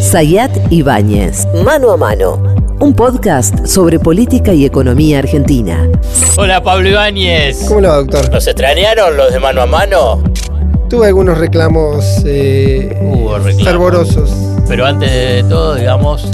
Sayat Ibáñez, Mano a Mano, un podcast sobre política y economía argentina. Hola Pablo Ibáñez. ¿Cómo le va, doctor? ¿Nos extrañaron los de mano a mano? Tuve algunos reclamos, eh, Hubo reclamos. fervorosos. Pero antes de todo, digamos,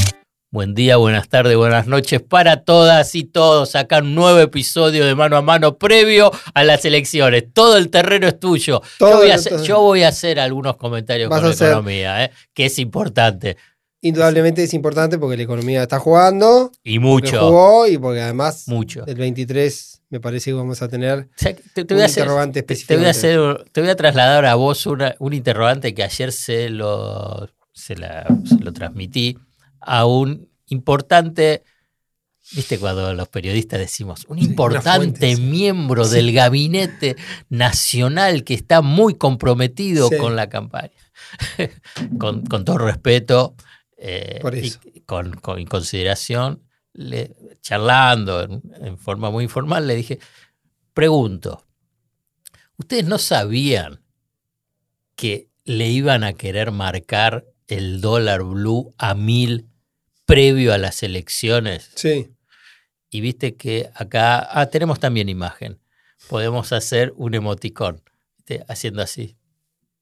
buen día, buenas tardes, buenas noches para todas y todos. Acá un nuevo episodio de mano a mano previo a las elecciones. Todo el terreno es tuyo. Yo, voy a hacer, terreno. yo voy a hacer algunos comentarios con a hacer. economía, ¿eh? que es importante. Indudablemente es importante porque la economía está jugando. Y mucho, jugó y porque además mucho. el 23 me parece que vamos a tener O sea, te, te un voy a hacer, interrogante te, te voy a específicamente. hacer, te voy a trasladar a vos una- un interrogante que ayer se lo, se, la- se lo transmití a un importante, viste cuando los periodistas decimos, un importante sí. miembro Sí. del gabinete nacional que está muy comprometido Sí. con la campaña. con, con todo respeto eh, y con, con consideración, le- charlando en- en forma muy informal, le dije, Pregunto, ¿ustedes no sabían que le iban a querer marcar el dólar blue a mil previo a las elecciones? Sí, Y viste que acá, ah, tenemos también imagen. Podemos hacer un emoticón, ¿viste? haciendo así.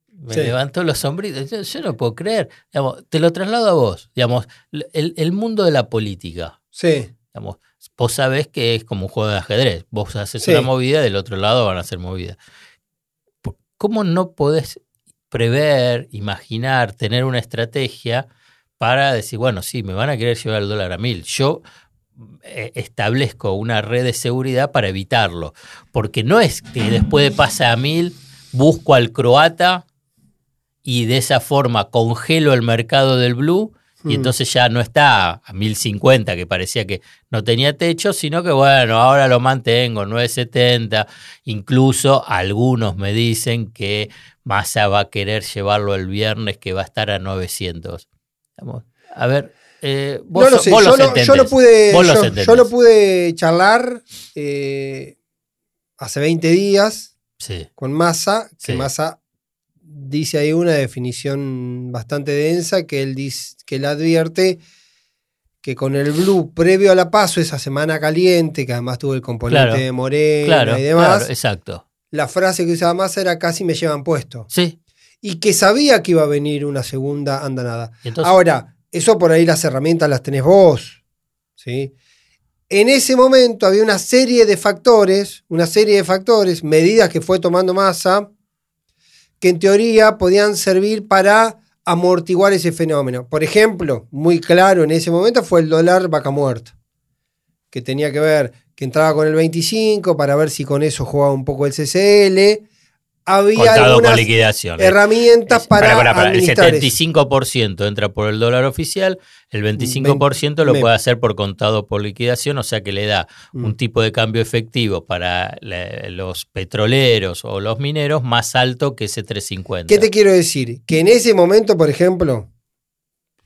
Me Sí. levantó los sombritos. Yo, yo no puedo creer. Digamos, te lo traslado a vos. Digamos, el, el mundo de la política. sí, Digamos, vos sabés que es como un juego de ajedrez. Vos haces Sí. una movida, del otro lado van a hacer movida. ¿Cómo no podés prever, imaginar, tener una estrategia para decir, bueno, sí, me van a querer llevar el dólar a mil? Yo eh, establezco una red de seguridad para evitarlo. Porque no es que después de pasar a mil, busco al croata y de esa forma congelo el mercado del blue y Mm. entonces ya no está a 1050 que parecía que no tenía techo, sino que bueno, ahora lo mantengo 970, incluso algunos me dicen que Massa va a querer llevarlo el viernes que va a estar a 900. A ver, eh, vos, no lo sé, vos yo, los lo, yo lo pude, Vos yo, lo pude charlar eh, hace 20 días Sí, con Massa, que Sí. Massa dice ahí una definición bastante densa que él, dice, que él advierte que con el blue previo a la paso, esa semana caliente, que además tuvo el componente Claro, de Morena claro, y demás, claro, exacto. la frase que usaba Massa era casi me llevan puesto. Sí, Y que sabía que iba a venir una segunda andanada. Ahora, eso por ahí las herramientas las tenés vos. ¿sí? En ese momento había una serie de factores, una serie de factores, medidas que fue tomando masa, que en teoría podían servir para amortiguar ese fenómeno. Por ejemplo, muy claro en ese momento fue el dólar vaca muerta, que tenía que ver, que entraba con el 25 para ver si con eso jugaba un poco el CCL. Había contado algunas liquidación. herramientas Es- para pará. El administrar eso. 75% entra por el dólar oficial, el 25% lo me- puede hacer por contado por liquidación, o sea que le da Mm. un tipo de cambio efectivo para los petroleros o los mineros más alto que ese 350. ¿Qué te quiero decir? Que en ese momento, por ejemplo,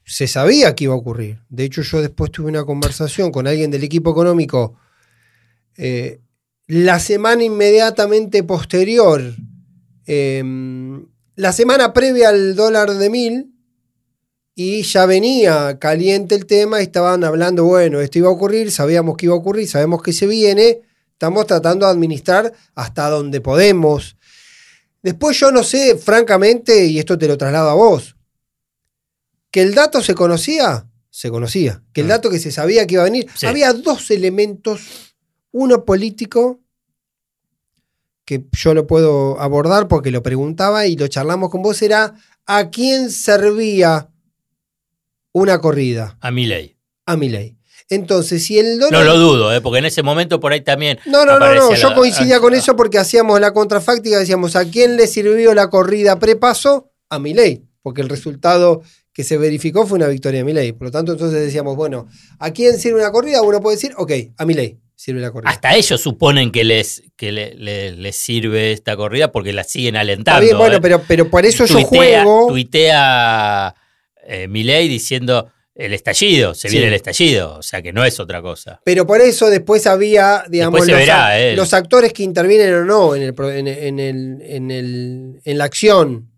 se sabía que iba a ocurrir. De hecho, yo después tuve una conversación con alguien del equipo económico eh, la semana inmediatamente posterior, eh, la semana previa al dólar de mil, y ya venía caliente el tema, y estaban hablando, bueno, esto iba a ocurrir, sabíamos que iba a ocurrir, sabemos que se viene, estamos tratando de administrar hasta donde podemos. Después yo no sé, francamente, y esto te lo traslado a vos, que el dato se conocía, se conocía, que el Mm. dato que se sabía que iba a venir, Sí. había dos elementos, uno político, que yo lo puedo abordar porque lo preguntaba y lo charlamos con vos, era a quién servía una corrida, A mi ley. a mi ley. Entonces, si el dólar... No lo dudo, ¿eh? porque en ese momento por ahí también. No, no, no, no. Yo la- coincidía con ah, eso porque hacíamos la contrafáctica, decíamos, ¿a quién le sirvió la corrida prepaso? A Milei, porque el resultado que se verificó fue una victoria de Milei. Por lo tanto, entonces decíamos, bueno, ¿a quién sirve una corrida? Uno puede decir, ok, a Milei sirve la corrida. Hasta ellos suponen que les, que le- le- les sirve esta corrida porque la siguen Está alentando. bien, bueno, ¿eh? pero, pero por eso yo tuitea, juego. tuitea eh, Milei diciendo el estallido, se Sí. viene el estallido, o sea que no es otra cosa. Pero por eso después había, digamos, Después se los, verá, ac- eh. los actores que intervienen o no en, el, en, en el- en el- en la acción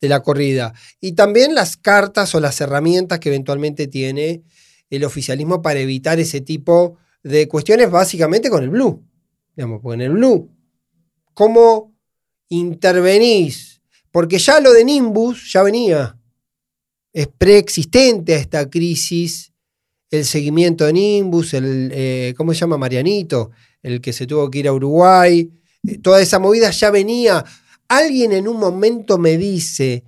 de la corrida. Y también las cartas o las herramientas que eventualmente tiene el oficialismo para evitar ese tipo de cuestiones, básicamente con el blue. Digamos, en el blue, ¿cómo intervenís? Porque ya lo de Nimbus ya venía. Es preexistente a esta crisis el seguimiento de Nimbus, el, eh, ¿cómo se llama? Marianito, el que se tuvo que ir a Uruguay. Eh, toda esa movida ya venía. Alguien en un momento me dice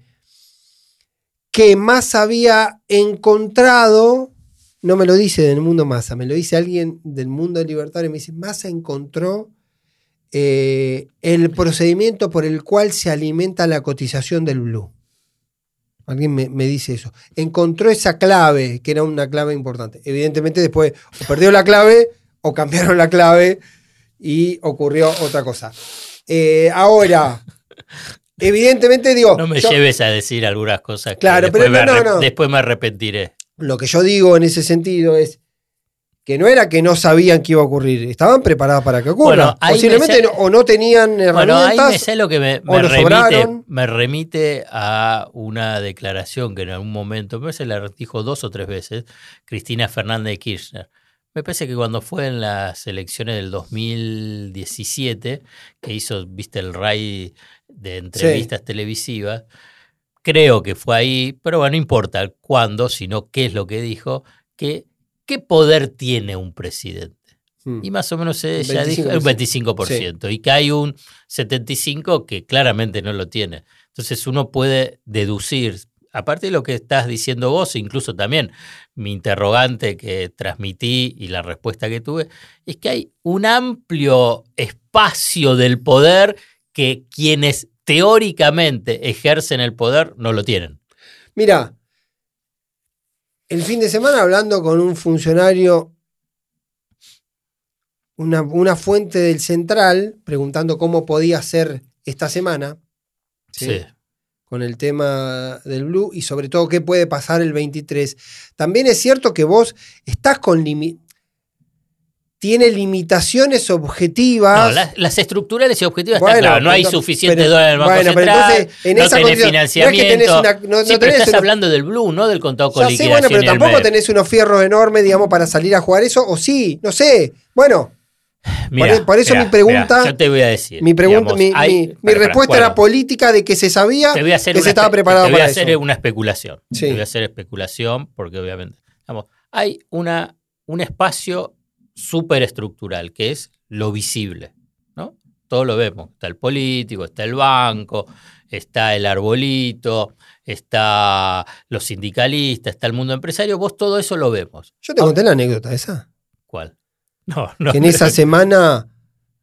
que más había encontrado, no me lo dice del mundo Massa, me lo dice alguien del mundo libertario, me dice, Massa encontró eh, el procedimiento por el cual se alimenta la cotización del blue. Alguien me, me, dice eso. Encontró esa clave, que era una clave importante. Evidentemente después o perdió la clave o cambiaron la clave y ocurrió otra cosa. Eh, ahora, evidentemente digo... No me yo, lleves a decir algunas cosas. Claro, pero no, no, no. Después me arrepentiré. Lo que yo digo en ese sentido es que no era que no sabían que iba a ocurrir, estaban preparados para que ocurra. Bueno, Posiblemente sé, no, o no tenían herramientas. Bueno, ahí me sé lo que me, me remite, me remite a una declaración que en algún momento, me se la dijo dos o tres veces, Cristina Fernández de Kirchner. Me parece que cuando fue en las elecciones del 2017, que hizo, viste, el RAI de entrevistas sí. televisivas, creo que fue ahí, pero bueno, no importa cuándo, sino qué es lo que dijo, que ¿qué poder tiene un presidente? Hmm. Y más o menos ella 25%. dijo un 25%, sí. y que hay un 75% que claramente no lo tiene. Entonces uno puede deducir, aparte de lo que estás diciendo vos, incluso también mi interrogante que transmití y la respuesta que tuve, es que hay un amplio espacio del poder que quienes teóricamente ejercen el poder no lo tienen. Mira, el fin de semana hablando con un funcionario, una, una fuente del central, preguntando cómo podía ser esta semana. ¿sí? sí. Con el tema del blue y sobre todo qué puede pasar el 23. También es cierto que vos estás con tiene limitaciones objetivas. No, las, las, estructurales y objetivas bueno, están claras. No hay suficiente pero, dólar en el Banco bueno, Central, pero entonces, en no esa tenés financiamiento. No es que tenés una, no, sí, estás una, hablando del blue, no del contado con liquidación. Sé, bueno, pero tampoco tenés unos fierros enormes, digamos, para salir a jugar eso, o sí, no sé. Bueno, Mirá, por, por, eso mirá, mi pregunta. Mirá, yo te voy a decir. Mi, pregunta, digamos, mi, hay, mi, mi para, respuesta para, era política de que se sabía que se estaba preparado te voy para a hacer eso. una especulación. Sí. Te voy a hacer especulación porque obviamente. Digamos, hay una, un espacio superestructural, que es lo visible. ¿no? Todo lo vemos. Está el político, está el banco, está el arbolito, está los sindicalistas, está el mundo empresario. Vos todo eso lo vemos. Yo te conté la anécdota esa. ¿Cuál? No, no. Que en esa semana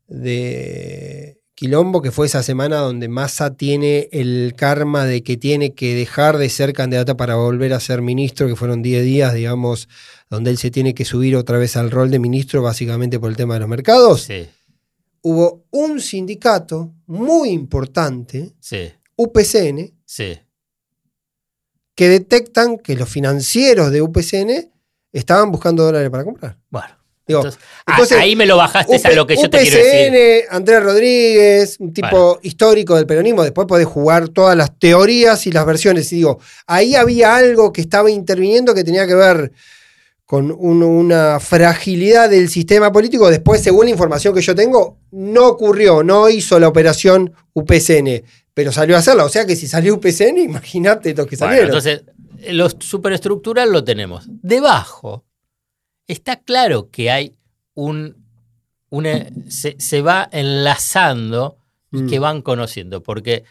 de Quilombo, que fue esa semana donde Massa tiene el karma de que tiene que dejar de ser candidata para volver a ser ministro, que fueron 10 días, digamos, donde él se tiene que subir otra vez al rol de ministro, básicamente por el tema de los mercados. Sí. Hubo un sindicato muy importante, sí. UPCN, sí. que detectan que los financieros de UPCN estaban buscando dólares para comprar. Bueno. Digo, entonces, entonces, ahí me lo bajaste UP, a lo que yo UPCN, te quiero decir. Andrés Rodríguez, un tipo bueno. histórico del peronismo, después podés jugar todas las teorías y las versiones. Y digo, ahí había algo que estaba interviniendo que tenía que ver con un, una fragilidad del sistema político. Después, según la información que yo tengo, no ocurrió, no hizo la operación UPCN, pero salió a hacerla. O sea que si salió UPCN, imagínate los que salieron. Bueno, entonces, lo superestructural lo tenemos. Debajo está claro que hay un. Una, se, se, va enlazando y mm. que van conociendo, porque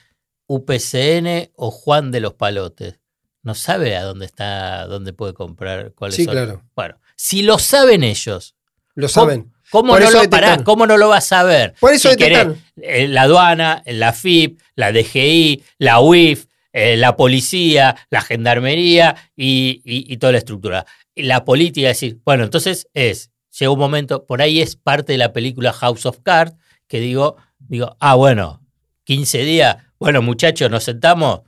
UPCN o Juan de los Palotes no sabe a dónde está, dónde puede comprar, cuáles sí, son. claro. Bueno, si lo saben ellos. Lo saben. ¿Cómo, no lo, pará, ¿Cómo no lo vas a saber? Por eso si querés, eh, la aduana, la FIP, la DGI, la UIF, eh, la policía, la gendarmería y, y, y toda la estructura la política, es decir, bueno, entonces es, llega un momento, por ahí es parte de la película House of Cards, que digo, digo, ah, bueno, 15 días, bueno, muchachos, nos sentamos,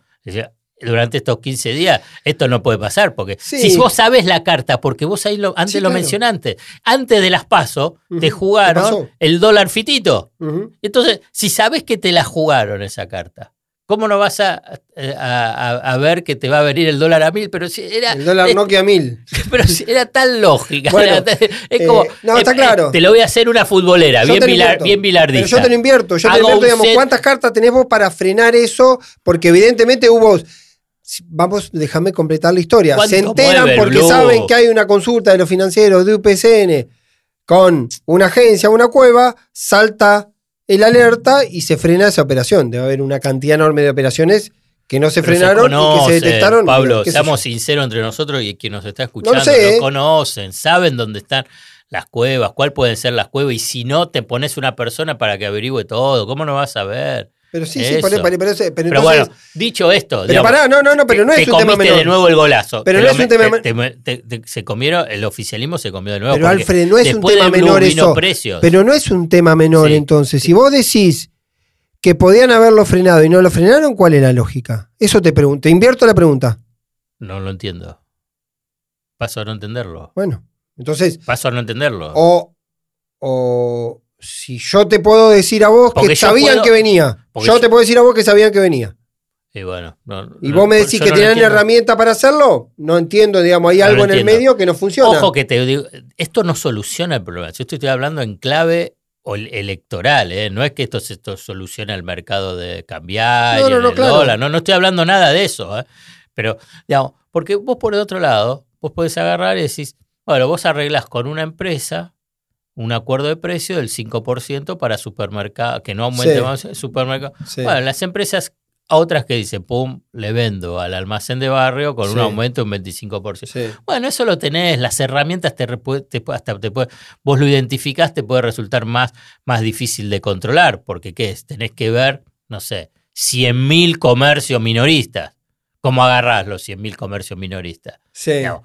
durante estos 15 días, esto no puede pasar, porque sí. si vos sabes la carta, porque vos ahí lo, antes sí, lo claro. mencionaste, antes de las pasos, uh -huh. te jugaron el dólar fitito. Uh -huh. Entonces, si sabes que te la jugaron esa carta, ¿Cómo no vas a, a- a- a ver que te va a venir el dólar a mil? Pero si era, El dólar Nokia 1000. pero si era tan lógica. Bueno, era es eh, como, no, está eh, claro. Te lo voy a hacer una futbolera, Yo bien, bilar, bien bilardista. Pero yo te lo invierto, yo te lo invierto, digamos, set- ¿cuántas cartas tenés vos para frenar eso? Porque evidentemente hubo. Vamos, déjame completar la historia. ¿Cuánto Se enteran mueve porque saben que hay una consulta de los financieros de UPCN con una agencia, una cueva, salta el alerta y se frena esa operación. Debe haber una cantidad enorme de operaciones que no se Pero frenaron y que se detectaron. Pablo, sé seamos sinceros entre nosotros y quien nos está escuchando, No lo sé, ¿eh? conocen, saben dónde están las cuevas, cuál pueden ser las cuevas, y si no, te pones una persona para que averigüe todo. ¿Cómo no vas a ver? Pero sí, sí, Eso. pero, pero, pero, pero Pero entonces- bueno, dicho esto, pero digamos, pará, no, no, no, pero te- no es te un tema menor. de nuevo el golazo. Pero no es un tema te- men- te- te- te- se comieron, el oficialismo se comió de nuevo. Pero Alfred, no es un tema menor eso. precios. Pero no es un tema menor Sí. entonces. Si vos decís que podían haberlo frenado y no lo frenaron, ¿cuál es la lógica? Eso te pregunto. Te invierto la pregunta. No lo entiendo. Paso a no entenderlo. Bueno, entonces, Paso a no entenderlo. o, o si yo te puedo decir a vos Porque que sabían puedo- que venía. Porque Yo yo- te puedo decir a vos que sabían que venía. Y bueno, no- Y no- vos me decís no que tenían entiendo. herramienta para hacerlo. No entiendo, digamos, hay No algo en el medio que no funciona. Ojo que te digo, esto no soluciona el problema. Yo estoy hablando en clave electoral, ¿eh? no es que esto, esto solucione el mercado de cambiar No, y no, el no, claro. dólar. No, no estoy hablando nada de eso. ¿eh? Pero, digamos, porque vos por el otro lado, vos podés agarrar y decís, bueno, vos arreglás con una empresa un acuerdo de precio del 5% para supermercados, que no aumente Sí. más el supermercado. Sí. Bueno, las empresas, otras que dicen, pum, le vendo al almacén de barrio con Sí. un aumento de un 25%. Sí. Bueno, eso lo tenés, las herramientas te, te hasta te puede- vos lo identificás, te puede resultar más, más difícil de controlar, porque ¿qué es? Tenés que ver, no sé, 100.000 comercios minoristas. ¿Cómo agarrás los 100.000 comercios minoristas? Digamos,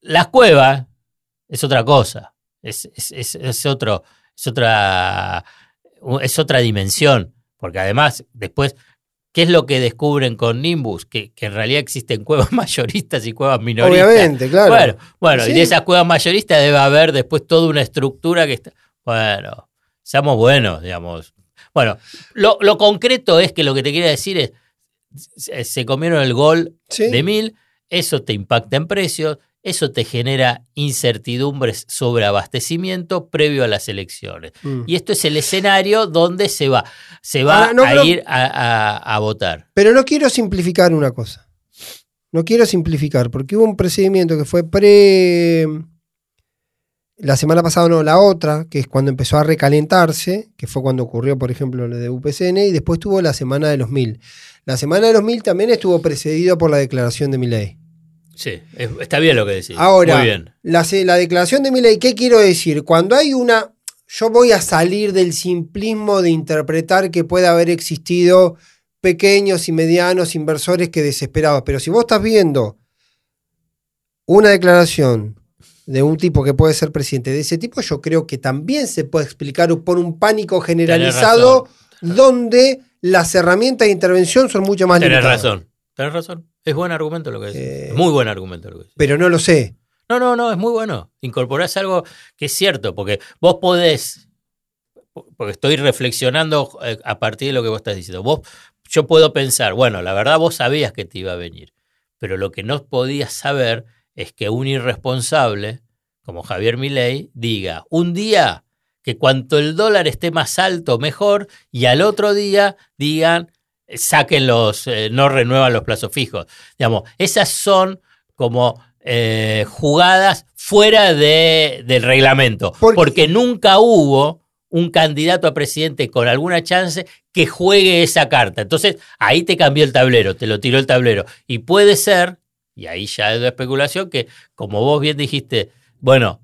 Las cuevas es otra cosa, es, es- es- es otro, es, otra, es otra dimensión, porque además después, ¿qué es lo que descubren con Nimbus? Que, que en realidad existen cuevas mayoristas y cuevas minoristas. Obviamente, claro. Bueno, bueno, y de esas cuevas mayoristas debe haber después toda una estructura que está. Bueno, seamos buenos, digamos. Bueno, lo, lo concreto es que lo que te quería decir es: se, se comieron el gol Sí. de mil, eso te impacta en precios, eso te genera incertidumbres sobre abastecimiento previo a las elecciones. Mm. Y esto es el escenario donde se va, se va Ahora, no, a pero- ir a, a- a votar. Pero no quiero simplificar una cosa. No quiero simplificar, porque hubo un procedimiento que fue pre. La semana pasada, no, la otra, que es cuando empezó a recalentarse, que fue cuando ocurrió, por ejemplo, lo de UPCN, y después tuvo la semana de los mil. La semana de los mil también estuvo precedido por la declaración de Milei. Sí, es- está bien lo que decís. Ahora, Muy bien. La, se- la declaración de Milei, ¿qué quiero decir? Cuando hay una. Yo voy a salir del simplismo de interpretar que puede haber existido pequeños y medianos inversores que desesperados. Pero si vos estás viendo una declaración de un tipo que puede ser presidente de ese tipo, yo creo que también se puede explicar por un pánico generalizado donde las herramientas de intervención son mucho más Tenés limitadas. razón. Tenés razón. Es buen argumento lo que decís. Eh, muy buen argumento lo que decís. Pero no lo sé. No, no, no, es muy bueno. Incorporás algo que es cierto, porque vos podés, porque estoy reflexionando eh, a partir de lo que vos estás diciendo. Vos, yo puedo pensar, bueno, la verdad vos sabías que te iba a venir, pero lo que no podías saber es que un irresponsable, como Javier Milei, diga, un día que cuanto el dólar esté más alto, mejor, y al otro día digan, saquen los, eh, no renuevan los plazos fijos. Digamos, esas son como eh, jugadas fuera de- del reglamento, Porque- porque nunca hubo un candidato a presidente con alguna chance que juegue esa carta. Entonces, ahí te cambió el tablero, te lo tiró el tablero. Y puede ser, y ahí ya es de especulación, que como vos bien dijiste, bueno,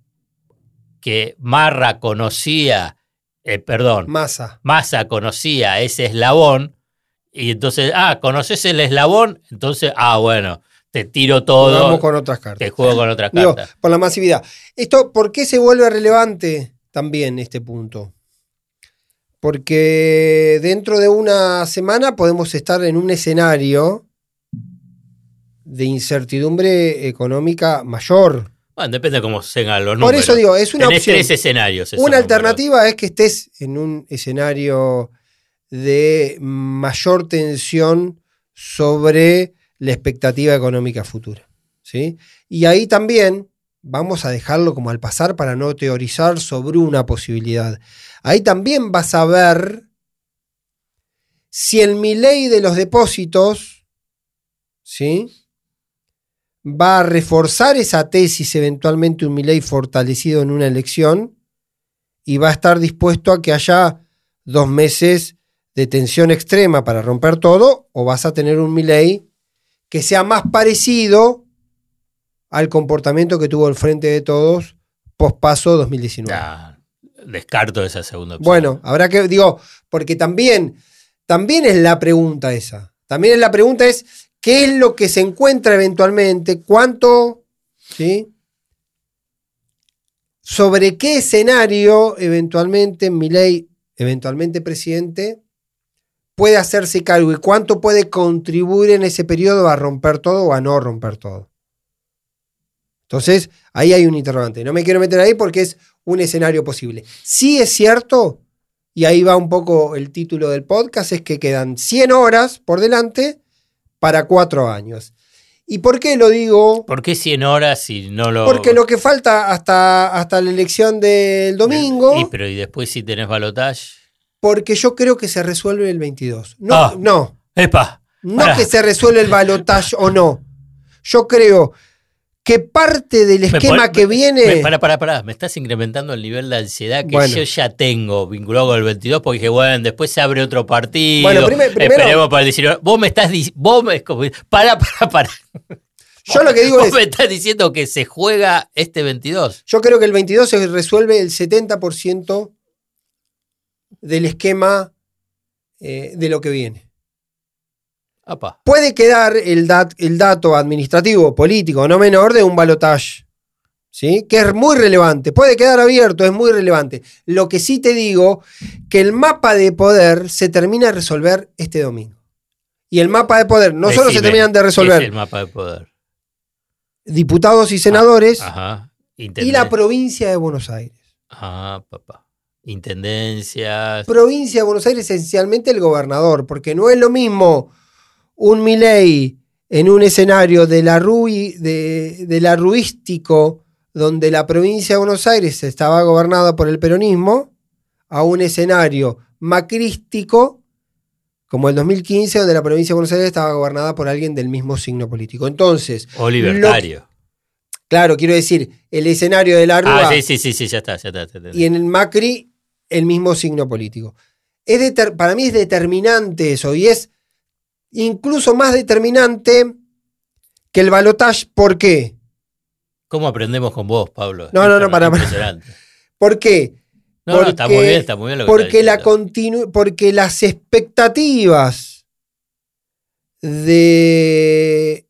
que Marra conocía, eh, perdón, Masa. Massa conocía ese eslabón, y entonces, ah, conoces el eslabón, entonces, ah, bueno, te tiro todo, Vamos con otras cartas. te juego con otra Digo, carta. por la masividad. Esto, ¿por qué se vuelve relevante también este punto? Porque dentro de una semana podemos estar en un escenario de incertidumbre económica mayor. Bueno, depende de cómo sean los Por números. eso digo, es una Tenés opción. tres escenarios. Una números. alternativa es que estés en un escenario de mayor tensión sobre la expectativa económica futura. ¿sí? Y ahí también vamos a dejarlo como al pasar para no teorizar sobre una posibilidad. Ahí también vas a ver si el ley de los depósitos ¿sí? va a reforzar esa tesis, eventualmente un ley fortalecido en una elección, y va a estar dispuesto a que haya dos meses de tensión extrema para romper todo, o vas a tener un ley que sea más parecido al comportamiento que tuvo el Frente de Todos pospaso 2019. descarto esa segunda opción. Bueno, habrá que, digo, porque también, también es la pregunta esa. También es la pregunta es, ¿qué es lo que se encuentra eventualmente? ¿Cuánto? ¿Sí? ¿Sobre qué escenario eventualmente mi ley, eventualmente presidente, puede hacerse cargo y cuánto puede contribuir en ese periodo a romper todo o a no romper todo? Entonces, ahí hay un interrogante. No me quiero meter ahí porque es un escenario posible. Sí es cierto, y ahí va un poco el título del podcast, es que quedan 100 horas por delante para cuatro años. ¿Y por qué lo digo? ¿Por qué 100 horas si no lo...? Porque lo que falta hasta, hasta la elección del domingo... Y, pero ¿y después si tenés balotaje? Porque yo creo que se resuelve el 22. No, ah, no. Epa. No que se resuelve el balotaje o no. Yo creo que parte del esquema que viene. para, para, para, me estás incrementando el nivel de ansiedad que yo ya tengo vinculado con el 22, porque dije, bueno, después se abre otro partido. Bueno, primero, esperemos para el 19. Vos me estás vos me, para, para, para. Yo lo que digo ¿Vos me estás diciendo que se juega este 22. Yo creo que el 22 se resuelve el 70% del esquema eh, de lo que viene. Puede quedar el, el, dato administrativo, político, no menor, de un balotaje, ¿sí? que es muy relevante. Puede quedar abierto, es muy relevante. Lo que sí te digo, que el mapa de poder se termina de resolver este domingo. Y el mapa de poder no solo se terminan de resolver. el mapa de poder? Diputados y senadores ah, y la provincia de Buenos Aires. Ah, papá. Intendencias. Provincia de Buenos Aires, esencialmente el gobernador, porque no es lo mismo un Milei en un escenario de la, de, la ruístico, donde la provincia de Buenos Aires estaba gobernada por el peronismo, a un escenario macrístico, como el 2015, donde la provincia de Buenos Aires estaba gobernada por alguien del mismo signo político. Entonces. O libertario. claro, quiero decir, el escenario de la Rúa. Ah, sí, sí, sí, sí, ya está, ya está. y en el Macri, el mismo signo político. Es para mí es determinante eso, y es incluso más determinante que el balotage. ¿Por qué? ¿Cómo aprendemos con vos, Pablo? No, no, no, para, para. ¿Por qué? No, no, está muy bien, está muy bien lo que porque, la porque las expectativas de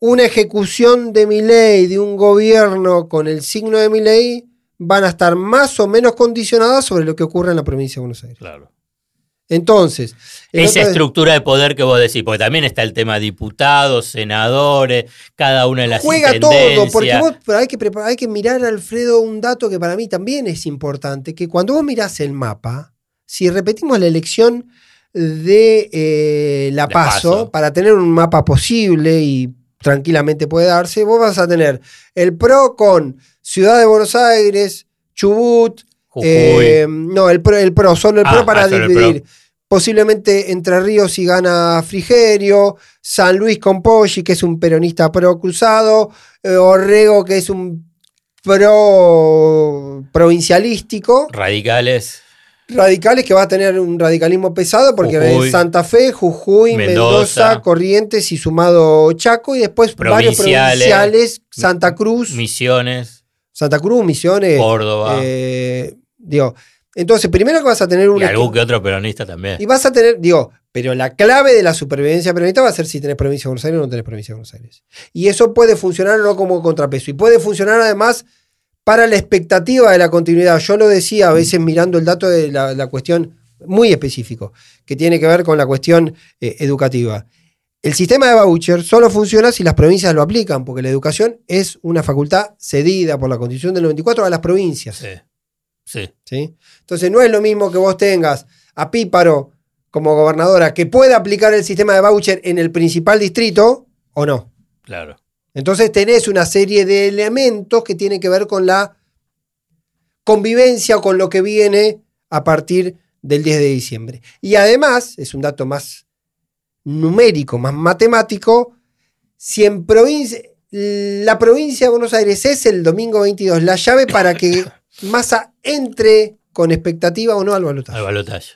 una ejecución de mi ley, de un gobierno con el signo de mi ley, van a estar más o menos condicionadas sobre lo que ocurre en la provincia de Buenos Aires. Claro. Entonces. Esa estructura de poder que vos decís, porque también está el tema diputados, senadores, cada una de las Juega todo, porque vos, pero hay que, hay que mirar, Alfredo, un dato que para mí también es importante, que cuando vos mirás el mapa, si repetimos la elección de eh, La Paso, para tener un mapa posible y tranquilamente puede darse, vos vas a tener el PRO con Ciudad de Buenos Aires, Chubut, eh, no, el PRO, el PRO solo el PRO ah, para ah, dividir. Posiblemente Entre Ríos y gana Frigerio, San Luis con Poggi, que es un peronista pro cruzado, eh, Orrego, que es un pro provincialístico. Radicales. Radicales que va a tener un radicalismo pesado porque es Santa Fe, Jujuy, Mendoza, Corrientes y sumado Chaco y después varios provinciales, Santa Cruz. Misiones. Santa Cruz, Misiones. Córdoba. Eh, Digo, entonces, primero que vas a tener un. Y algún que otro peronista también. Y vas a tener, digo, pero la clave de la supervivencia peronista va a ser si tenés provincia de Buenos Aires o no tenés provincia de Buenos Aires. Y eso puede funcionar no como contrapeso. Y puede funcionar además para la expectativa de la continuidad. Yo lo decía a veces mirando el dato de la, cuestión muy específico, que tiene que ver con la cuestión eh, educativa. El sistema de voucher solo funciona si las provincias lo aplican, porque la educación es una facultad cedida por la Constitución del 94 a las provincias. Sí. Sí. Entonces no es lo mismo que vos tengas a Píparo como gobernadora que pueda aplicar el sistema de voucher en el principal distrito o no. Claro. Entonces tenés una serie de elementos que tienen que ver con la convivencia o con lo que viene a partir del 10 de diciembre. Y además, es un dato más numérico, más matemático, si en provincia, la provincia de Buenos Aires es el domingo 22 la llave para que Massa entre con expectativa o no al balotaje. Al balotaje.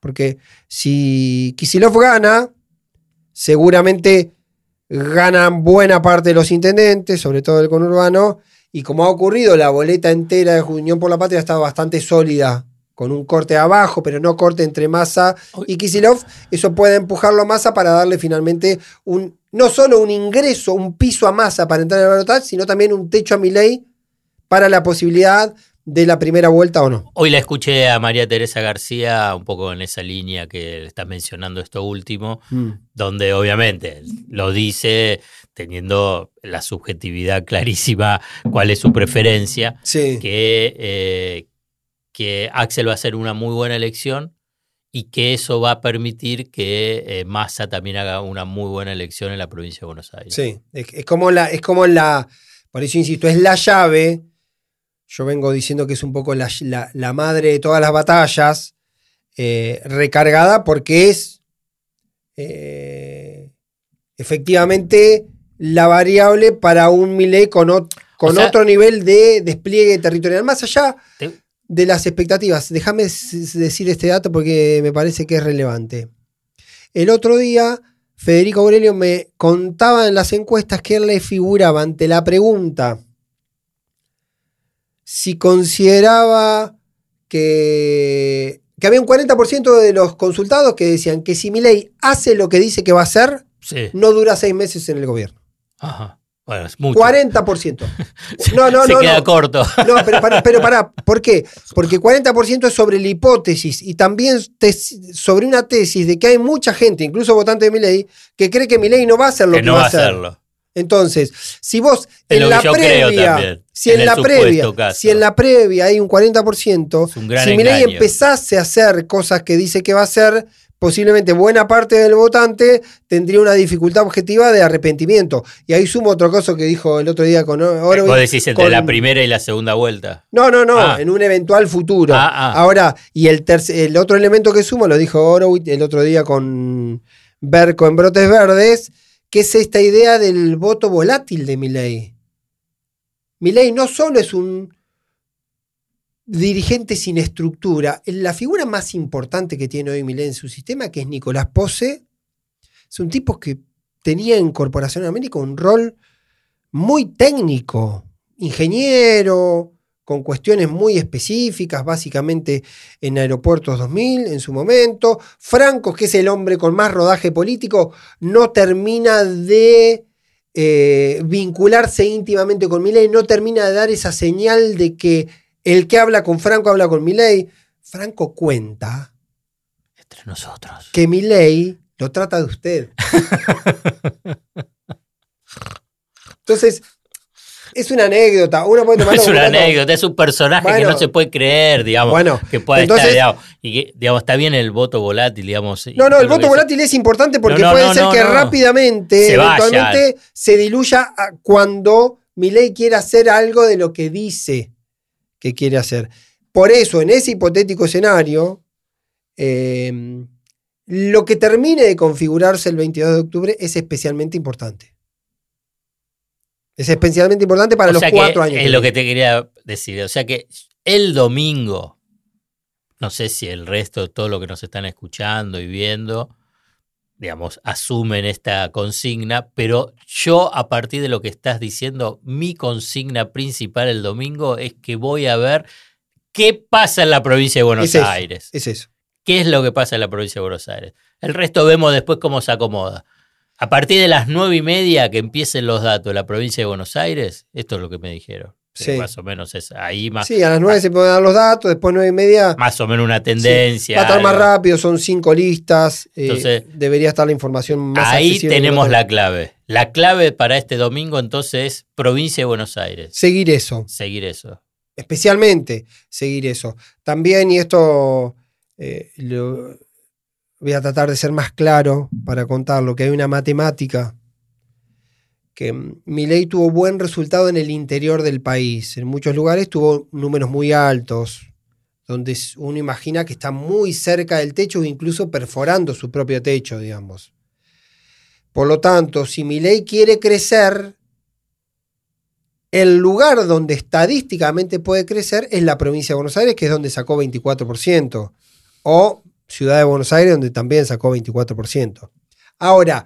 Porque si Kisilov gana, seguramente ganan buena parte de los intendentes, sobre todo el conurbano, y como ha ocurrido, la boleta entera de Unión por la Patria está bastante sólida, con un corte abajo, pero no corte entre Massa y Kisilov, eso puede empujarlo a Massa para darle finalmente un, no solo un ingreso, un piso a Massa para entrar en el balotaje, sino también un techo a Milei para la posibilidad de la primera vuelta o no. Hoy la escuché a María Teresa García un poco en esa línea que está mencionando esto último, Mm. donde obviamente lo dice teniendo la subjetividad clarísima cuál es su preferencia, Sí. que, eh, que Axel va a hacer una muy buena elección y que eso va a permitir que eh, Massa también haga una muy buena elección en la provincia de Buenos Aires. Sí, es, es como la, es como la, por eso insisto, es la llave. Yo vengo diciendo que es un poco la, la- la madre de todas las batallas, eh, recargada porque es eh, efectivamente la variable para un Milei con, ot- con O sea- otro nivel de despliegue territorial. Más allá Te- de las expectativas, déjame decir este dato porque me parece que es relevante. El otro día, Federico Aurelio me contaba en las encuestas que él le figuraba ante la pregunta si consideraba que, que había un 40% de los consultados que decían que si Milei hace lo que dice que va a hacer, Sí. no dura seis meses en el gobierno. Ajá. Bueno, es mucho. 40%. No, no, Se no. queda no. corto. No, pero pará, pero pará, ¿por qué? Porque 40% es sobre la hipótesis y también sobre una tesis de que hay mucha gente, incluso votantes de Milei, que cree que Milei no va a hacer lo que que, no va a hacer. hacerlo. Entonces, si vos en la previa, si en la previa, caso. si en la previa hay un 40%, Es un si Milei empezase a hacer cosas que dice que va a hacer, posiblemente buena parte del votante tendría una dificultad objetiva de arrepentimiento. Y ahí sumo otro cosa que dijo el otro día con Horowitz. Vos decís entre con- la primera y la segunda vuelta. no, no, no, Ah. en un eventual futuro. Ah, ah. Ahora, y el, el otro elemento que sumo, lo dijo Horowitz el otro día con Berco en Brotes Verdes, que es esta idea del voto volátil de Milei. Milei no solo es un dirigente sin estructura, la figura más importante que tiene hoy Milei en su sistema, que es Nicolás Pose, es un tipo que tenía en Corporación América un rol muy técnico, ingeniero, con cuestiones muy específicas, básicamente en Aeropuertos 2000 en su momento. Franco, que es el hombre con más rodaje político, no termina de eh, vincularse íntimamente con Milei, no termina de dar esa señal de que el que habla con Franco habla con Milei. Franco cuenta Entre nosotros. que Milei lo trata de usted. Entonces, es una anécdota. Uno puede tomarlo es como una anécdota, es un personaje que no se puede creer, digamos. Bueno, que pueda entonces- estar, digamos, y que, digamos, está bien el voto volátil, digamos. No, no, el voto volátil es importante porque No, no, puede no, ser no, que no. rápidamente, Se vaya. eventualmente, se diluya cuando Milei quiera hacer algo de lo que dice que quiere hacer. Por eso, en ese hipotético escenario, eh, lo que termine de configurarse el 22 de octubre es especialmente importante. Es especialmente importante para O los cuatro años. Es lo que te quería decir. O sea que el domingo, no sé si el resto, todo lo que nos están escuchando y viendo, digamos, asumen esta consigna, pero yo a partir de lo que estás diciendo, mi consigna principal el domingo es que voy a ver qué pasa en la provincia de Buenos Es eso. Aires. Es eso. ¿Qué es lo que pasa en la provincia de Buenos Aires? El resto vemos después cómo se acomoda. A partir de las nueve y media que empiecen los datos de la provincia de Buenos Aires, esto es lo que me dijeron. Sí. Más o menos es ahí más, Sí, a las nueve se pueden dar los datos, después nueve y media. más o menos una tendencia. Va a estar más rápido, son cinco listas. eh, Entonces, debería estar la información más Ahí tenemos la clave. La clave para este domingo entonces es provincia de Buenos Aires. Seguir eso, Seguir eso. especialmente seguir eso. También, y esto eh, lo- voy a tratar de ser más claro para contarlo, que hay una matemática que mm, Milei tuvo buen resultado en el interior del país. En muchos lugares tuvo números muy altos, donde uno imagina que está muy cerca del techo o incluso perforando su propio techo, digamos. Por lo tanto, si Milei quiere crecer, el lugar donde estadísticamente puede crecer es la provincia de Buenos Aires, que es donde sacó 24%, o Ciudad de Buenos Aires, donde también sacó 24%. Ahora,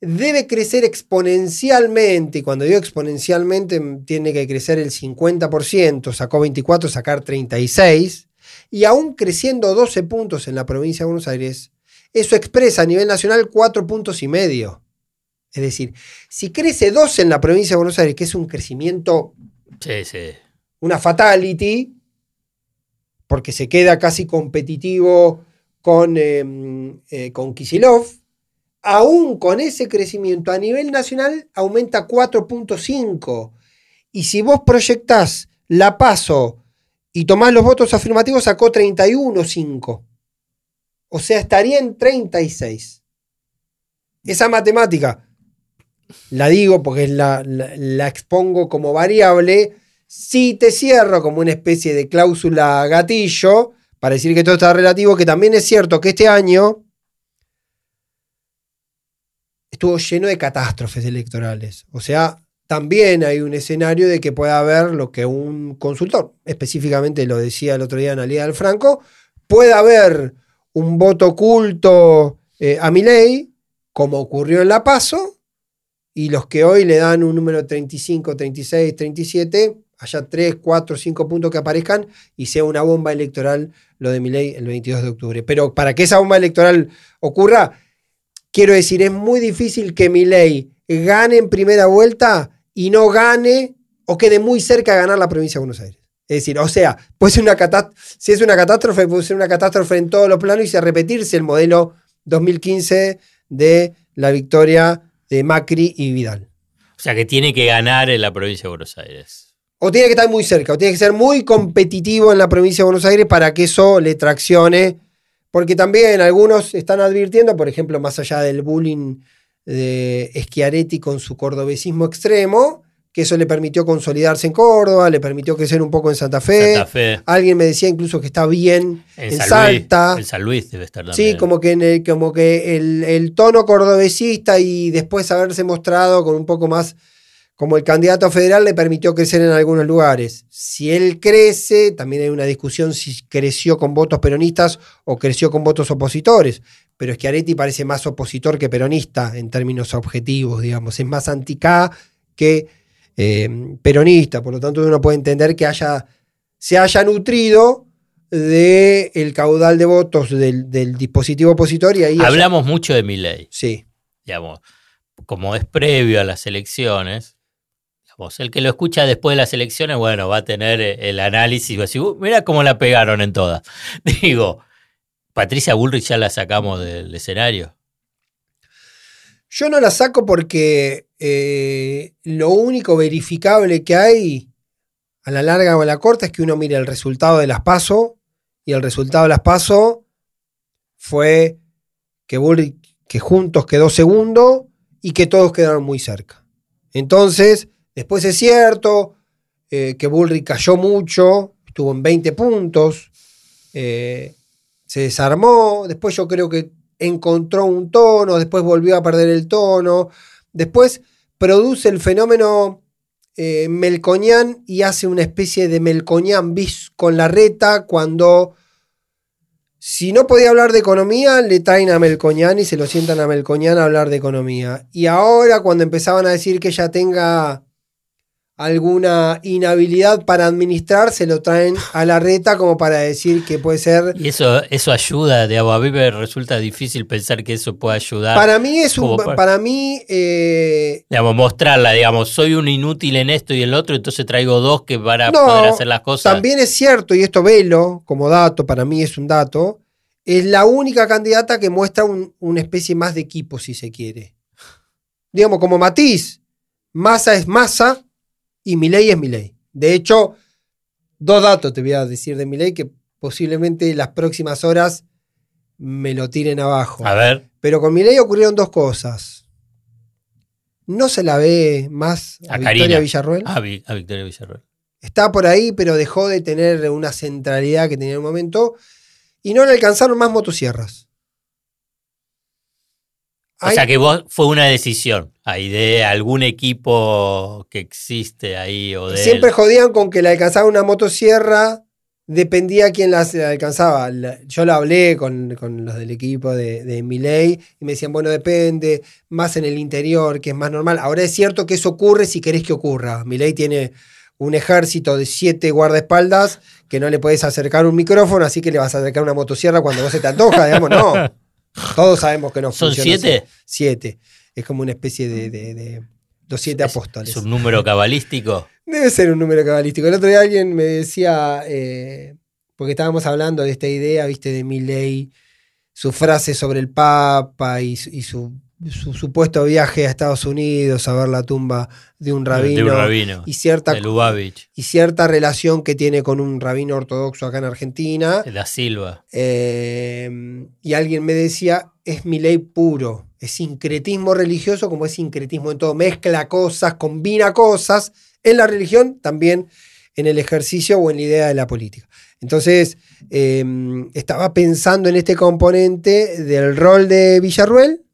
debe crecer exponencialmente, y cuando digo exponencialmente tiene que crecer el 50%, sacó 24, sacar 36, y aún creciendo 12 puntos en la provincia de Buenos Aires, eso expresa a nivel nacional 4 puntos y medio. Es decir, si crece 12 en la provincia de Buenos Aires, que es un crecimiento, sí, sí. una fatality, porque se queda casi competitivo con, eh, eh, con Kisilov, aún con ese crecimiento a nivel nacional aumenta 4.5. Y si vos proyectás la paso y tomás los votos afirmativos, sacó 31.5. O sea, estaría en 36. Esa matemática, la digo porque la, la, expongo como variable, si te cierro como una especie de cláusula gatillo, para decir que todo está relativo, que también es cierto que este año estuvo lleno de catástrofes electorales. O sea, también hay un escenario de que pueda haber lo que un consultor, específicamente lo decía el otro día Analia del Franco, puede haber un voto oculto eh, a mi ley, como ocurrió en La Paso, y los que hoy le dan un número 35, 36, 37, haya 3, 4, 5 puntos que aparezcan y sea una bomba electoral lo de mi ley el 22 de octubre. Pero para que esa bomba electoral ocurra, Quiero decir, es muy difícil que mi ley gane en primera vuelta y no gane o quede muy cerca de ganar la provincia de Buenos Aires. Es decir, o sea, puede ser una si es una catástrofe, puede ser una catástrofe en todos los planos y se repetirse el modelo 2015 de la victoria de Macri y Vidal. O sea, que tiene que ganar en la provincia de Buenos Aires. O tiene que estar muy cerca, o tiene que ser muy competitivo en la provincia de Buenos Aires para que eso le traccione porque también algunos están advirtiendo, por ejemplo, más allá del bullying de Schiaretti con su cordobesismo extremo, que eso le permitió consolidarse en Córdoba, le permitió crecer un poco en Santa Fe. Santa Fe. Alguien me decía incluso que está bien en, Salta. en San Luis debe estar también. Sí, como que, en el, como que el, el tono cordobesista y después haberse mostrado con un poco más como el candidato federal le permitió crecer en algunos lugares. Si él crece, también hay una discusión si creció con votos peronistas o creció con votos opositores. Pero es que Areti parece más opositor que peronista en términos objetivos, digamos. Es más anti-K que eh, peronista. Por lo tanto, uno puede entender que haya, se haya nutrido del caudal de votos del, dispositivo opositor y ahí... Hablamos mucho de mi ley. Sí. Digamos, como es previo a las elecciones, el que lo escucha después de las elecciones, bueno, va a tener eh, el análisis va a decir, uh, mira cómo la pegaron en todas. Digo, Patricia Bullrich ya la sacamos del escenario. Yo no la saco porque eh, lo único verificable que hay a la larga o a la corta es que uno mire el resultado de las PASO y el resultado de las PASO fue que Bullrich que juntos quedó segundo y que todos quedaron muy cerca. Entonces, Después es cierto eh, que Bullrich cayó mucho, estuvo en 20 puntos, eh, se desarmó, después yo creo que encontró un tono, después volvió a perder el tono, después produce el fenómeno eh, Melcoñán y hace una especie de Melcoñán bis con la reta cuando si no podía hablar de economía, le traen a Melcoñán y se lo sientan a Melcoñán a hablar de economía. Y ahora cuando empezaban a decir que ella tenga alguna inhabilidad para administrar, se lo traen a la reta como para decir que puede ser... Y eso, eso ayuda, digamos, a mí me resulta difícil pensar que eso pueda ayudar. Para mí es un... Para, mí... Eh, digamos, mostrarla, digamos, soy un inútil en esto y el otro, entonces traigo dos que van a poder hacer las cosas. También es cierto, y esto velo como dato, para mí es un dato, es la única candidata que muestra una especie más de equipo, si se quiere. Digamos, como matiz, masa es masa, y mi ley es mi ley. De hecho, dos datos te voy a decir de mi ley que posiblemente las próximas horas me lo tiren abajo. A ver, Pero con Milei ocurrieron dos cosas. No se la ve más a, A Victoria Karina. Villarroel. a, Vi- a Victoria Villarroel. Está por ahí, pero dejó de tener una centralidad que tenía en un momento. Y no le alcanzaron más motosierras. O Hay- sea que vos fue una decisión ahí de algún equipo que existe ahí o de Siempre él. jodían con que le alcanzaba una motosierra, dependía quién la alcanzaba. Yo lo hablé con, con los del equipo de, de Milei y me decían, bueno, depende, más en el interior, que es más normal. Ahora es cierto que eso ocurre si querés que ocurra. Milei tiene un ejército de siete guardaespaldas que no le podés acercar un micrófono, así que le vas a acercar una motosierra cuando vos se te antoja, digamos, no. Todos sabemos que no ¿Son funciona así. siete? Siete. Es como una especie de, de- de los siete Es- apóstoles. ¿Es un número cabalístico? Debe ser un número cabalístico. El otro día alguien me decía, eh, porque estábamos hablando de esta idea, viste, de Milley, su frase sobre el Papa y su, su supuesto viaje a Estados Unidos a ver la tumba de un rabino, de un rabino. y cierta de Lubavitch, y cierta relación que tiene con un rabino ortodoxo acá en Argentina. de la Silva. Eh, y alguien me decía, es mi ley puro, es sincretismo religioso como es sincretismo en todo, mezcla cosas, combina cosas en la religión, también en el ejercicio o en la idea de la política. Entonces, eh, estaba pensando en este componente del rol de Villarruel,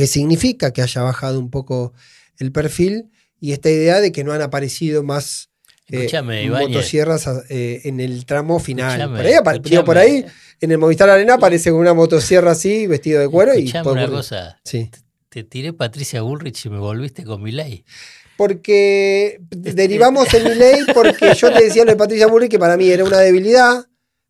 que significa que haya bajado un poco el perfil, y esta idea de que no han aparecido más eh, motosierras eh, en el tramo final. Escuchame, por, ahí, escuchame. por ahí, en el Movistar Arena aparece con una motosierra así, vestido de cuero. y una ocurrir. cosa. Sí. Te tiré Patricia Bullrich y me volviste con mi ley. Porque derivamos en mi ley porque yo te decía lo de Patricia Bullrich que para mí era una debilidad,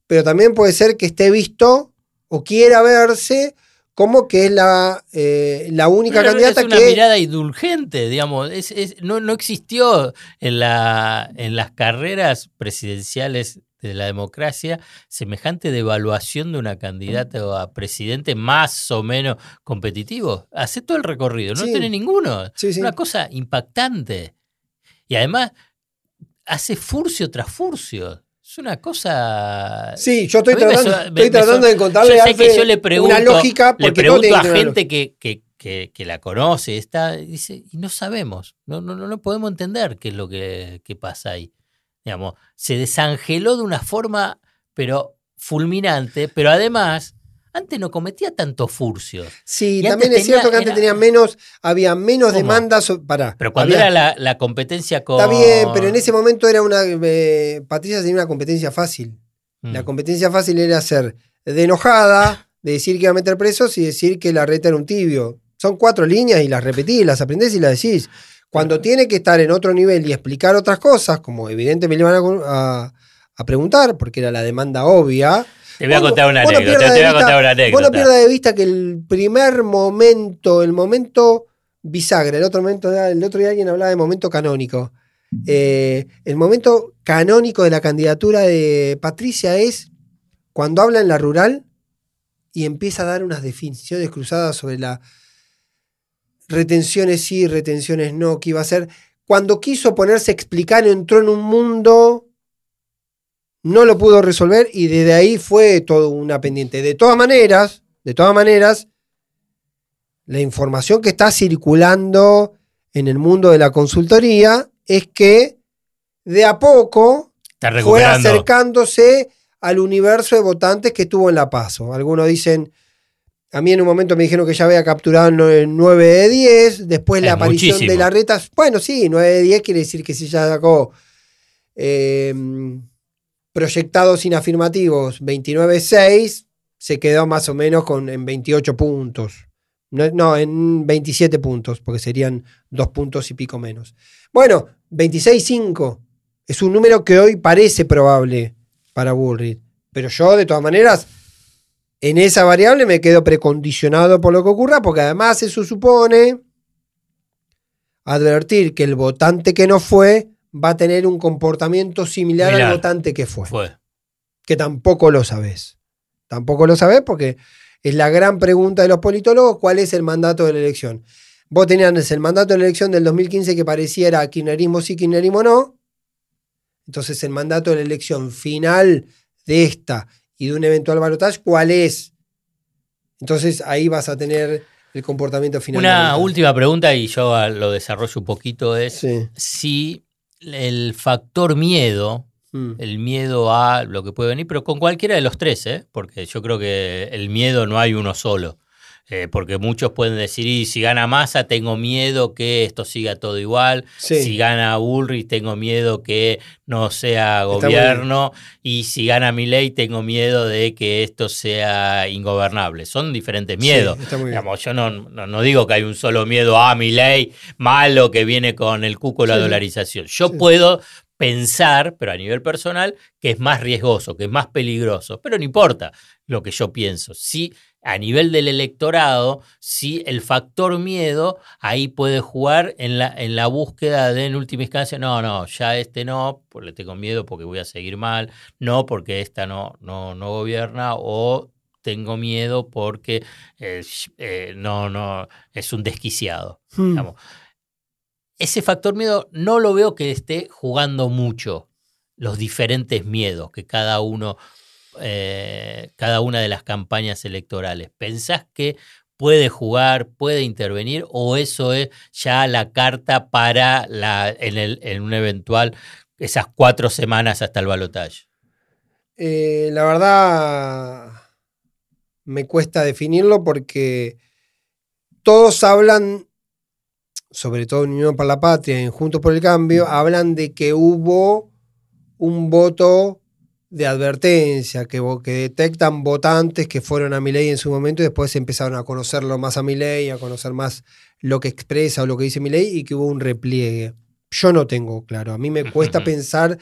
pero también puede ser que esté visto o quiera verse como que es la, eh, la única Pero candidata es una que... mirada indulgente, digamos. Es, es- no, no existió en, la, en las carreras presidenciales de la democracia semejante devaluación de una candidata a presidente más o menos competitivo. Hace todo el recorrido, no Sí. tiene ninguno. Sí, sí. Una cosa impactante. Y además hace furcio tras furcio. Es una cosa. Sí, yo estoy tratando, me- estoy de encontrarle yo sé que Alfred yo le pregunto, una lógica le porque todo pregunto a gente que, que, que, que la conoce, está, dice, y no sabemos, no, no, no, no podemos entender qué es lo que, que pasa ahí. Digamos, se desangeló de una forma, pero fulminante, pero además, antes no cometía tantos furcios. Sí, Y también es cierto que antes era- tenía menos, había menos ¿Cómo? demandas. Pará, Pero cuando había- era la, la competencia con. Está bien, pero en ese momento era una. eh, Patricia tenía una competencia fácil. Mm. La competencia fácil era ser de enojada, de decir que iba a meter presos y decir que la reta era un tibio. Son cuatro líneas y las repetís, las aprendés y las decís. Cuando tiene que estar en otro nivel y explicar otras cosas, como evidentemente me iban a, a- a preguntar, porque era la demanda obvia. Te voy a contar una anécdota. pierdas te de voy a vista- contar una Vos no pierdas de vista que el primer momento, el momento bisagra, el otro momento, el otro día alguien hablaba de momento canónico. Eh, el momento canónico de la candidatura de Patricia es cuando habla en la rural y empieza a dar unas definiciones cruzadas sobre la retenciones sí, retenciones no, que iba a ser. Cuando quiso ponerse a explicar, entró en un mundo, no lo pudo resolver y desde ahí fue todo una pendiente. De todas maneras, de todas maneras, la información que está circulando en el mundo de la consultoría es que de a poco fue acercándose al universo de votantes que tuvo en La Paso. Algunos dicen, a mí en un momento me dijeron que ya había capturado 9 de 10, después la aparición muchísimo. de la reta, bueno, sí, 9 de 10 quiere decir que si ya sacó eh, proyectados inafirmativos 29-6, se quedó más o menos con, en 28 puntos. No, en 27 puntos, porque serían dos puntos y pico menos. Bueno, 26-5 es un número que hoy parece probable para Bullrich. Pero yo, de todas maneras, en esa variable me quedo precondicionado por lo que ocurra, porque además eso supone advertir que el votante que no fue va a tener un comportamiento similar al votante que fue Fue. que tampoco lo sabes. Tampoco lo sabes porque es la gran pregunta de los politólogos, ¿cuál es el mandato de la elección? Vos tenías el mandato de la elección del 2015 que pareciera kirchnerismo sí, kirchnerismo no. Entonces el mandato de la elección final de esta y de un eventual balotaje, ¿cuál es? Entonces ahí vas a tener el comportamiento final. Una última pregunta y yo lo desarrollo un poquito es Sí. si el factor miedo, Mm. el miedo a lo que puede venir, pero con cualquiera de los tres, ¿eh? porque yo creo que el miedo no hay uno solo. Eh, porque muchos pueden decir, y si gana Massa, tengo miedo que esto siga todo igual. Sí. Si gana Bullrich, tengo miedo que no sea gobierno. Y si gana Milei, tengo miedo de que esto sea ingobernable. Son diferentes miedos. Sí. Digamos, yo no, no, no digo que hay un solo miedo a Milei malo que viene con el cuco la Sí. dolarización. Yo Sí. puedo pensar, pero a nivel personal, que es más riesgoso, que es más peligroso. Pero no importa lo que yo pienso. Si a nivel del electorado, si el factor miedo ahí puede jugar en la, en la búsqueda de, en última instancia, no, no, ya este no, porque le tengo miedo porque voy a seguir mal, no, porque esta no, no, no gobierna, o tengo miedo porque eh, eh, no, no, es un desquiciado. Mm. digamos. Ese factor miedo no lo veo que esté jugando mucho los diferentes miedos que cada uno, eh, cada una de las campañas electorales. ¿Pensás que puede jugar, puede intervenir o eso es ya la carta para en, un eventual, esas cuatro semanas hasta el balotaje? Eh, la verdad, me cuesta definirlo porque todos hablan, sobre todo en Unión para la Patria en Juntos por el Cambio, hablan de que hubo un voto de advertencia, que, que detectan votantes que fueron a Milei en su momento y después empezaron a conocerlo más a Milei, a conocer más lo que expresa o lo que dice Milei y que hubo un repliegue. Yo no tengo claro. A mí me cuesta pensar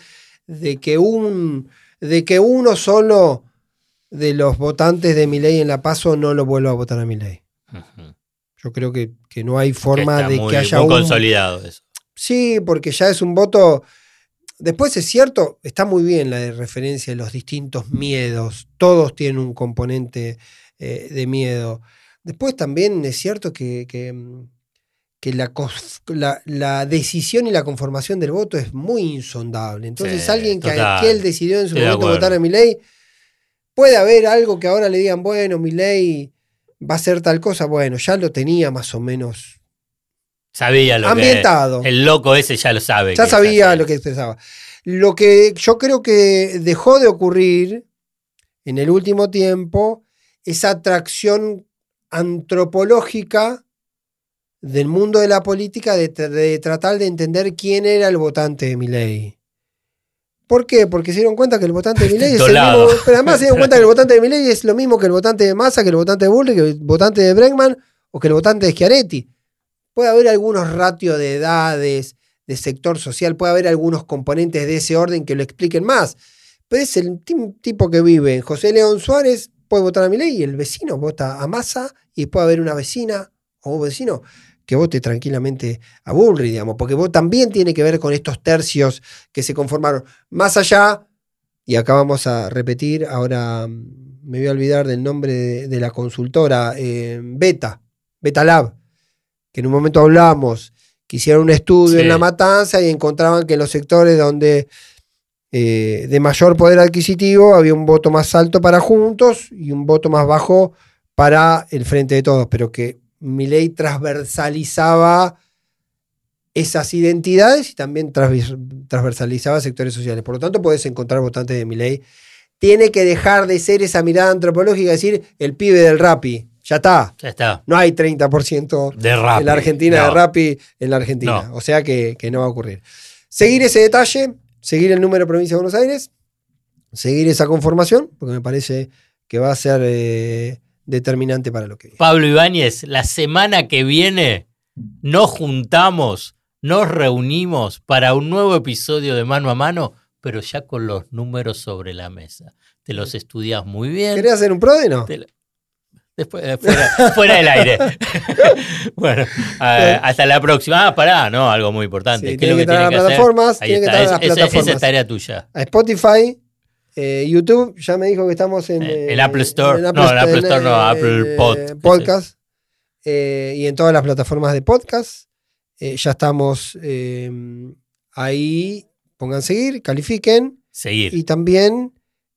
de que un de que uno solo de los votantes de Milei en la PASO no lo vuelva a votar a Milei. Ujú. Yo creo que, que no hay forma de muy, que haya muy un consolidado eso. Sí, porque ya es un voto. Después es cierto, está muy bien la de referencia de los distintos miedos. Todos tienen un componente eh, de miedo. Después también es cierto que, que, mm, que la, cos- la- la decisión y la conformación del voto es muy insondable. Entonces, Sí, alguien que, total. que él decidió en su momento acuerdo. votar a Milei, puede haber algo que ahora le digan, bueno, Milei va a hacer tal cosa. Bueno, ya lo tenía más o menos Sabía lo ambientado. que. El loco ese ya lo sabe. Ya sabía lo que expresaba. Lo que yo creo que dejó de ocurrir en el último tiempo, esa atracción antropológica del mundo de la política de, tra- de tratar de entender quién era el votante de Milei. ¿Por qué? Porque se dieron cuenta que el votante de Milei es el mismo, pero además se dieron cuenta que el votante de Milei es lo mismo que el votante de Massa, que el votante de Bullrich, que el votante de Bregman o que el votante de Schiaretti. Puede haber algunos ratios de edades, de sector social, puede haber algunos componentes de ese orden que lo expliquen más. Pero es el ti- tipo que vive José León Suárez, puede votar a Milei y el vecino vota a Massa y puede haber una vecina o un vecino que vote tranquilamente a Bullrich, digamos, porque también tiene que ver con estos tercios que se conformaron. Más allá, y acá vamos a repetir, ahora mm, me voy a olvidar del nombre de, de la consultora, eh, Beta, Beta Lab, que en un momento hablamos, que hicieron un estudio Sí. en La Matanza y encontraban que en los sectores donde eh, de mayor poder adquisitivo había un voto más alto para Juntos y un voto más bajo para el Frente de Todos, pero que Milei transversalizaba esas identidades y también transvers- transversalizaba sectores sociales. Por lo tanto, puedes encontrar votantes de Milei. Tiene que dejar de ser esa mirada antropológica, decir el pibe del rapi. Ya está. Ya está. No hay 30% De en la Argentina de Rappi en la Argentina. No. O sea que, que no va a ocurrir. Seguir ese detalle, seguir el número de provincia de Buenos Aires, seguir esa conformación, porque me parece que va a ser eh, determinante para lo que viene. Pablo Ibáñez, la semana que viene nos juntamos, nos reunimos para un nuevo episodio de Mano a Mano, pero ya con los números sobre la mesa. Te los estudias muy bien. ¿Querés hacer un PRODE? No. Te lo- Después, eh, fuera, fuera del aire. bueno, eh, hasta la próxima. Ah, pará, no, algo muy importante. Sí, ¿Qué es lo tiene que que tiene las que hacer? plataformas, Ahí tiene que entrar a las esa- plataformas. Esa es tarea tuya. A Spotify, eh, YouTube, ya me dijo que estamos en, en Apple Store. No, en Apple Store no, Apple Pod- Podcast. y en todas las plataformas de podcast. Ya estamos ahí. Pongan seguir, califiquen. Seguir. Y también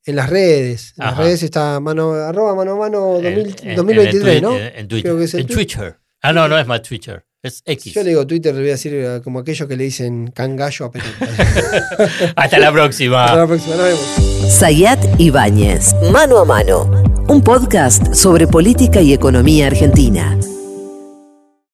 en las redes. En las redes está mano, arroba mano a mano En- 2000 en- en 2023, el ¿no? En Twitter. Creo que es el en Twitter. Twitter. Ah, no, no es más Twitter. Es X. Yo le digo Twitter, le voy a decir eh, como aquellos que le dicen cangallo a Perú. Hasta la próxima. Hasta la próxima, nos vemos. Sayat Ibáñez, Mano a Mano, un podcast sobre política y economía argentina.